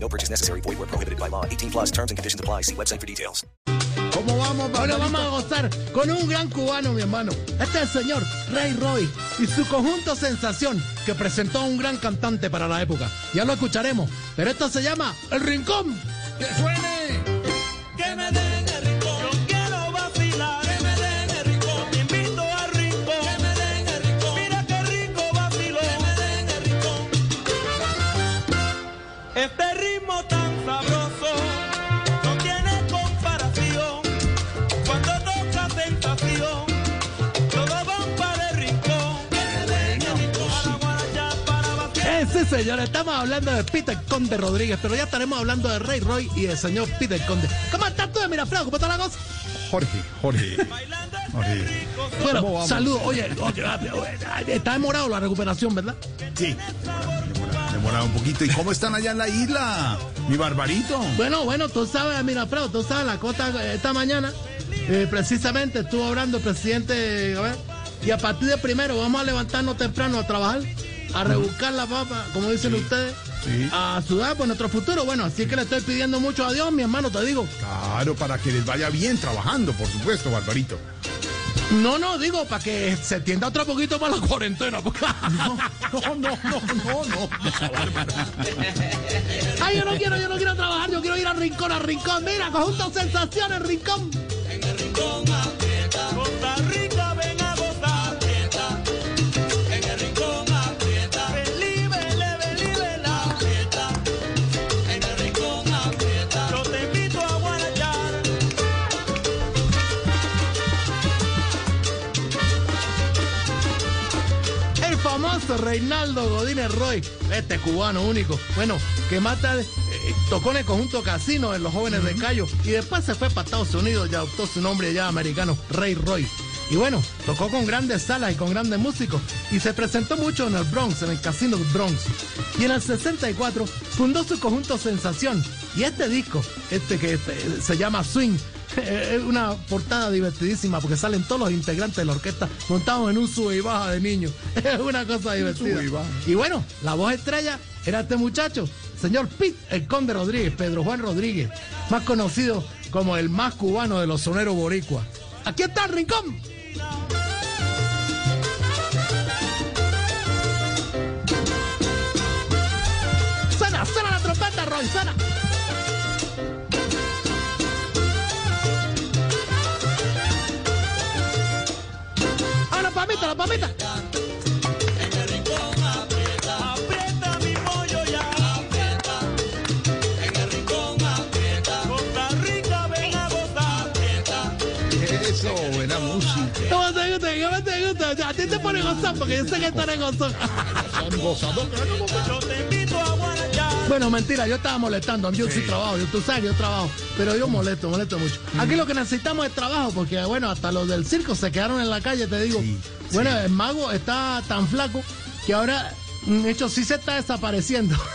No purchase necessary. Void where prohibited by law. 18 plus terms and conditions apply. See website for details. ¿Cómo vamos, Barbarito? vamos a gozar con un gran cubano, mi hermano. Este es el señor Ray Roy y su conjunto Sensación, que presentó a un gran cantante para la época. Ya lo escucharemos, pero esto se llama El Rincón. ¡Que suene! Sí, señor, estamos hablando de Peter Conde Rodríguez, pero ya estaremos hablando de Ray Roy y del señor Peter Conde. ¿Cómo estás tú de Miraflores? ¿Cómo está la cosa? Jorge, Jorge. Jorge. Bueno, saludos. Oye, oye, está demorado la recuperación, ¿verdad? Sí, demora, demora, demora un poquito. ¿Y cómo están allá en la isla? Mi Barbarito. Bueno, bueno, tú sabes, mira, Alfredo, tú sabes, la cosa eh, esta mañana, eh, precisamente estuvo hablando el presidente, a ver, y a partir de primero vamos a levantarnos temprano a trabajar, a rebuscar la papa, como dicen ustedes, sí. a sudar por nuestro futuro. Bueno, así que le estoy pidiendo mucho a Dios, mi hermano, te digo. Claro, para que les vaya bien trabajando, por supuesto, Barbarito. No, no, digo, para que se tienda otro poquito para la cuarentena. porque- No, no, no, no, no. Ay, yo no quiero, yo no quiero trabajar, yo quiero ir al rincón, al rincón. Mira, conjunto sensaciones, rincón. Famoso Reinaldo Godínez Roy, este cubano único, bueno, que tarde eh, tocó en el conjunto Casino en Los Jóvenes de Cayo y después se fue para Estados Unidos y adoptó su nombre ya americano, Ray Roy. Y bueno, tocó con grandes salas y con grandes músicos y se presentó mucho en el Bronx, en el Casino Bronx. Y en el 64 fundó su conjunto Sensación. Y este disco, este que este, se llama Swing, es una portada divertidísima porque salen todos los integrantes de la orquesta montados en un sube y baja de niños. Es una cosa divertida. y. Y bueno, la voz estrella era este muchacho, señor Pete, el Conde Rodríguez, Pedro Juan Rodríguez, más conocido como el más cubano de los soneros boricua. Aquí está el rincón. Suena, suena la trompeta, Roy, suena. ¡Ah, la palmita, la palmita! Ti te pone gozar porque yo sé que tú eres gozón. Son gozadores. Yo te invito a guarachar. Bueno, mentira, yo estaba molestando. Yo sí, trabajo, yo, tú sabes, yo trabajo. Pero yo molesto, molesto mucho. Aquí lo que necesitamos es trabajo, porque bueno, hasta los del circo se quedaron en la calle, te digo. Sí, bueno, el mago está tan flaco que ahora, mm, de hecho, sí se está desapareciendo.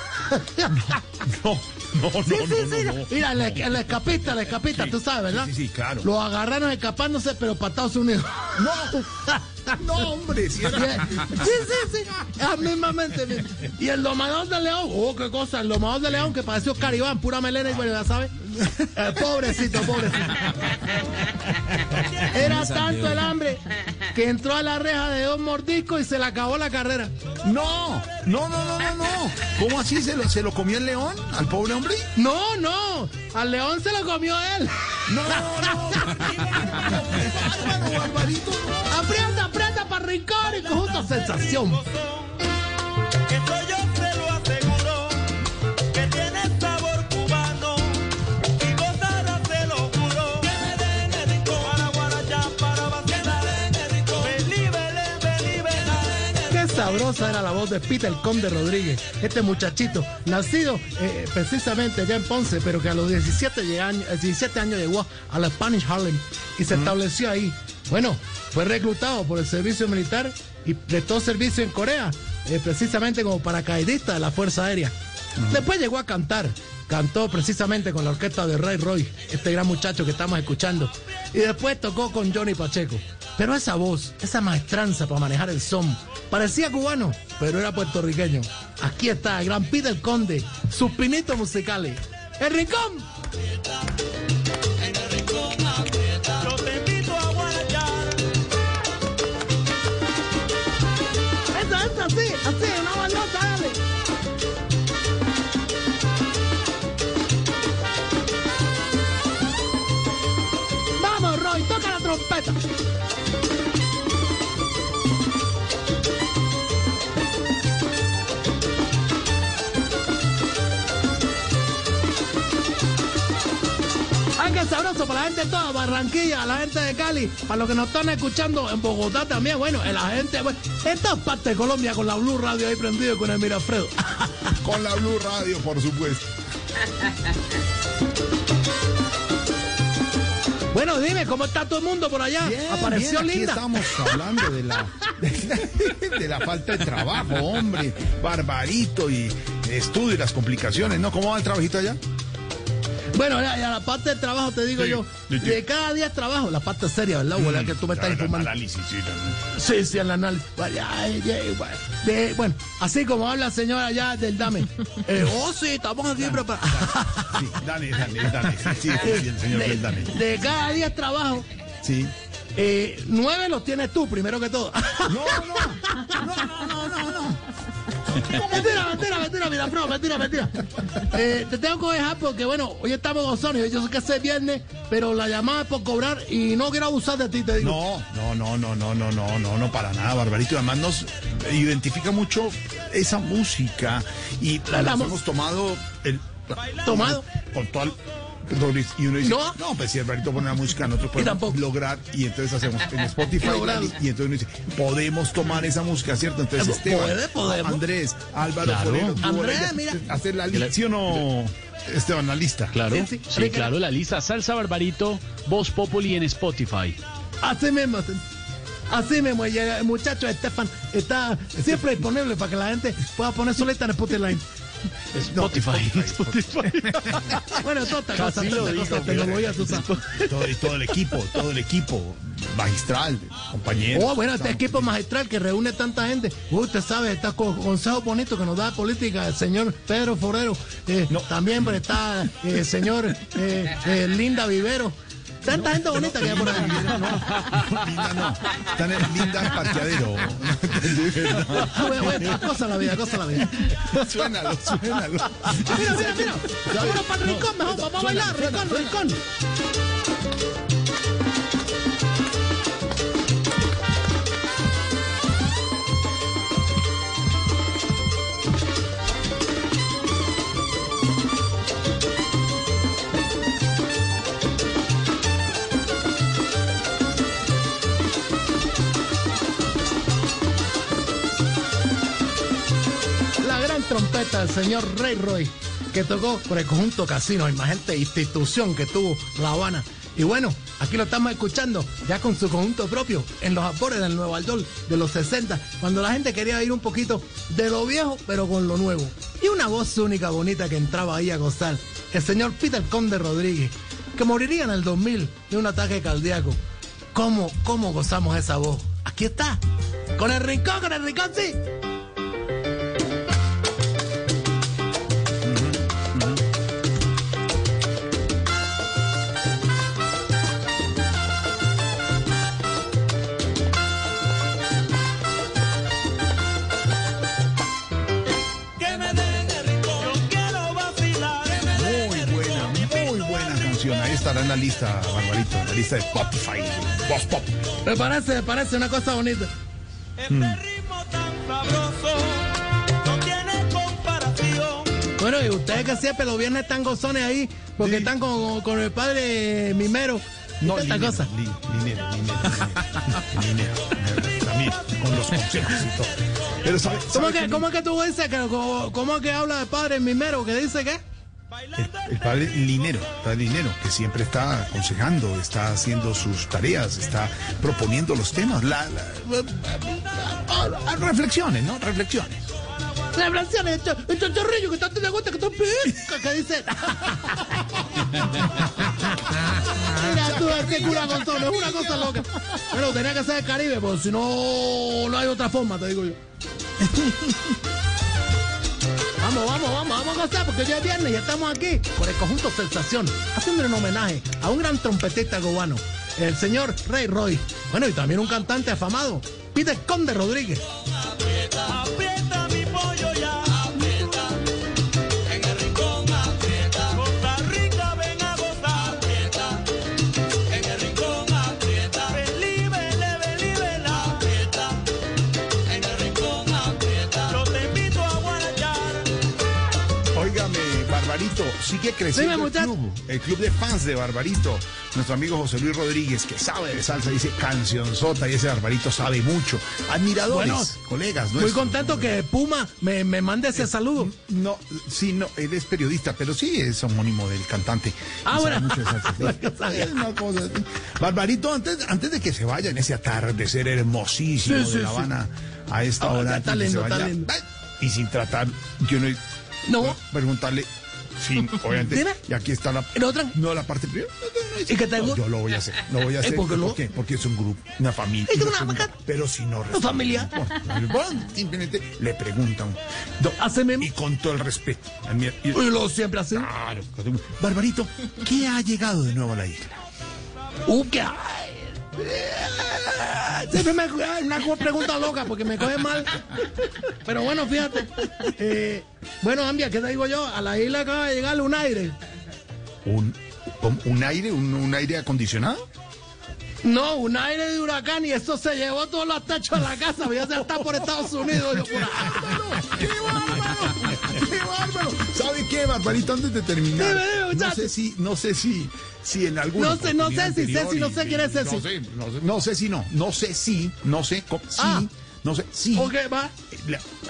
No, no, no, Sí, sí, sí. no. Mira, el escapista, el escapista, Sí, tú sabes, ¿verdad? sí, sí, claro. Lo agarraron escapándose, pero para Estados Unidos. No, no, hombre, si era- Sí, sí, sí. Ah, mismamente. mismo. Y el domador de león, oh, qué cosa, el domador de león que pareció Caribán, pura melena y bueno, ya sabes. Eh, pobrecito, pobrecito. Era tanto el hambre que entró a la reja de dos mordiscos y se le acabó la carrera. No, no, no, no, no, no. ¿Cómo así se lo, se lo comió el león al pobre hombre? No, no, al león se lo comió él. No, no. Bárbaro, barbarito. Aprieta, aprieta para rincón y conjunto sensación. Sabrosa era la voz de Peter Conde Rodríguez, este muchachito, nacido eh, precisamente allá en Ponce, pero que a los 17, llega- años- 17 años llegó a la Spanish Harlem y se estableció ahí. Bueno, fue reclutado por el servicio militar y prestó servicio en Corea, eh, precisamente como paracaidista de la Fuerza Aérea. Después llegó a cantar. Cantó precisamente con la orquesta de Ray Roy, este gran muchacho que estamos escuchando. Y después tocó con Johnny Pacheco. Pero esa voz, esa maestranza para manejar el son, parecía cubano, pero era puertorriqueño. Aquí está el gran Peter Conde, sus pinitos musicales. ¡El Rincón! Para la gente de toda Barranquilla, la gente de Cali, para los que nos están escuchando en Bogotá también, bueno, la gente, bueno, en todas partes de Colombia con la Blue Radio ahí prendido con el Mirafredo. Con la Blue Radio, por supuesto. Bueno, dime, ¿cómo está todo el mundo por allá? Apareció bien, aquí linda. estamos hablando de la, de, de la falta de trabajo, hombre. Barbarito y estudio y las complicaciones, ¿no? ¿Cómo va el trabajito allá? Bueno, ya, ya la parte del trabajo te digo Sí, yo, sí, sí. de cada día trabajo, la parte seria, ¿verdad? Abuela, que tú me estás informando. análisis, sí, Sí, sí, el análisis. Vaya, ay, ay, bueno, de- bueno, así como habla la señora allá del Dame. Eh, oh, sí, estamos aquí preparados. Sí, Dani, Dani, Dani. Sí, sí, sí, el señor de, Dani. de cada día trabajo, Sí. eh, nueve los tienes tú, primero que todo. No, no, no, no, no, no, no. Mentira, mentira, mentira, mira, bro, mentira, mentira. Eh, te tengo que dejar porque, bueno, hoy estamos gozones. Yo sé que es viernes, pero la llamada es por cobrar y no quiero abusar de ti, te digo. No, no, no, no, no, no, no, no, no, para nada, Barbarito. Además nos identifica mucho esa música y la, hemos tomado el Tomado. con todo el- y uno dice, No. no, pues si Alvarito pone la música, nosotros podemos lograr, y entonces hacemos en Spotify, y entonces uno dice, podemos tomar esa música, ¿cierto? Entonces, Esteban, puede, podemos. Andrés, Álvaro, Claro. Forero, tú, Andrés, mira. hacer la lista, ¿sí o no, Esteban, la lista? Claro, Sí, sí, sí. Rica. claro, la lista Salsa Barbarito, Voz Populi en Spotify. Así mismo. así- Así mismo, y el muchacho Estefan está siempre disponible para que la gente pueda poner su lista en Spotify. Spotify. Spotify. Bueno, cosa, Casi lo tú sabes. Todo, el equipo, todo el equipo magistral, compañeros. Oh, bueno, este equipo magistral que reúne tanta gente. Usted sabe, está con consejos bonitos que nos da política el señor Pedro Forero. Eh, No. También está eh, el señor eh, Linda Vivero. Tanta gente bonita que hay por ahí. Linda no, están en linda parqueadero. Ah, bueno, bueno, cosa la vida, cosa la vida. suénalo, suénalo. Mira, mira, mira. Vámonos para el rincón, mejor. Vamos a bailar. Rincón, rincón. La gran trompeta del señor Ray Roy, que tocó por el conjunto Casino, imagínate institución que tuvo La Habana. Y bueno, aquí lo estamos escuchando ya con su conjunto propio en los albores del Nuevo Aldol de los 60, cuando la gente quería ir un poquito de lo viejo, pero con lo nuevo. Y una voz única, bonita que entraba ahí a gozar, el señor Peter Conde Rodríguez, que moriría en el 2000 de un ataque cardíaco. ¿Cómo, cómo gozamos esa voz? Aquí está, con el rincón, con el rincón, sí. Canción. Ahí estará en la lista, Barbarito, en la lista de Spotify. Voz Pop. Me parece, me parece una cosa bonita. Este ritmo tan sabroso no tiene comparación. Bueno, y ustedes que siempre los viernes están gozones ahí, porque Sí. están con, con el padre Mimero, No, esta linero, cosa. li- linero, linero, linero, linero. También, con los consejos y todo. Pero sabe, ¿Cómo sabe que, que ¿Cómo es que tú dices que cómo, cómo es que habla de padre mimero? que dice que? El, el padre linero, el padre linero, que siempre está aconsejando, está haciendo sus tareas, está proponiendo los temas, la, reflexiones, ¿no? Reflexiones. Reflexiones, esto, esto es chorrillo que tanto le gusta que pica, que dice. Mira tú, cura con todo, es una cosa loca. Pero tenía que ser el Caribe, porque si no, no hay otra forma, te digo yo. Vamos, vamos, vamos, vamos a gozar porque ya es viernes y estamos aquí por el conjunto Sensación, haciendo un homenaje a un gran trompetista cubano, el señor Ray Roy. Bueno, y también un cantante afamado, Peter Conde Rodríguez. Barbarito, sigue creciendo el club, el club de fans de Barbarito. Nuestro amigo José Luis Rodríguez, que sabe de salsa, dice cancionzota y ese Barbarito sabe mucho. Admiradores, Bueno, colegas. Muy nuestros. contento que Puma me, me mande ese saludo. No, sí, no, él es periodista, pero sí es homónimo del cantante. Ah, bueno. Barbarito, antes, antes de que se vaya en ese atardecer hermosísimo Sí, sí, de La sí. Habana a esta Ah, hora, antes que se vaya, y sin tratar, yo no No. preguntarle, sin, obviamente, Dime. y aquí está la, ¿En otra? no la parte primera. ¿Y qué te no? Yo lo voy a hacer, lo voy a ¿Eh, hacer. por qué no? qué? Porque es un grupo, una familia. Es una vaca- Pero si no responde, familia. no importa. Simplemente le preguntan. Mismo. y con todo el respeto. y- lo siempre así. Claro. Barbarito, ¿qué ha llegado de nuevo a la isla? Uh, ¿qué hay? Siempre me una pregunta loca porque me coge mal. Pero bueno, fíjate. Eh, bueno, Ambia, ¿qué te digo yo? A la isla acaba de llegar un aire. ¿Un, un, un aire, un, un aire acondicionado? No, un aire de huracán y eso se llevó todos los techos de la casa. Voy a estar por Estados Unidos. Yo por Barbarito? Antes de terminar, Dime, dime, no sé si, no sé si, si en algún No sé, no sé si sé si no sé quién es ese. No sé, no sé, no sé si no, no sé si, no sé, sí, Ah. no sé, sí. Ok, va.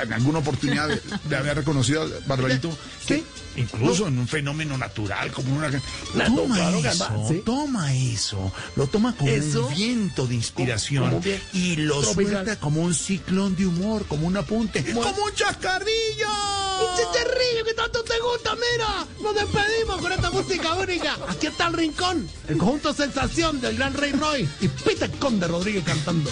En alguna oportunidad de, de haber reconocido a Barbarito que incluso en un fenómeno natural como una Na- toma claro eso, sí. toma eso, lo toma como Eso. un viento de inspiración y lo tropical. suelta como un ciclón de humor, como un apunte, Bueno. como un chascarrillo. ¡Un chicharrillo que tanto te gusta! ¡Mira! ¡Nos despedimos con esta música única! Aquí está el rincón, el conjunto sensación del gran Rey Roy y Peter Conde Rodríguez cantando.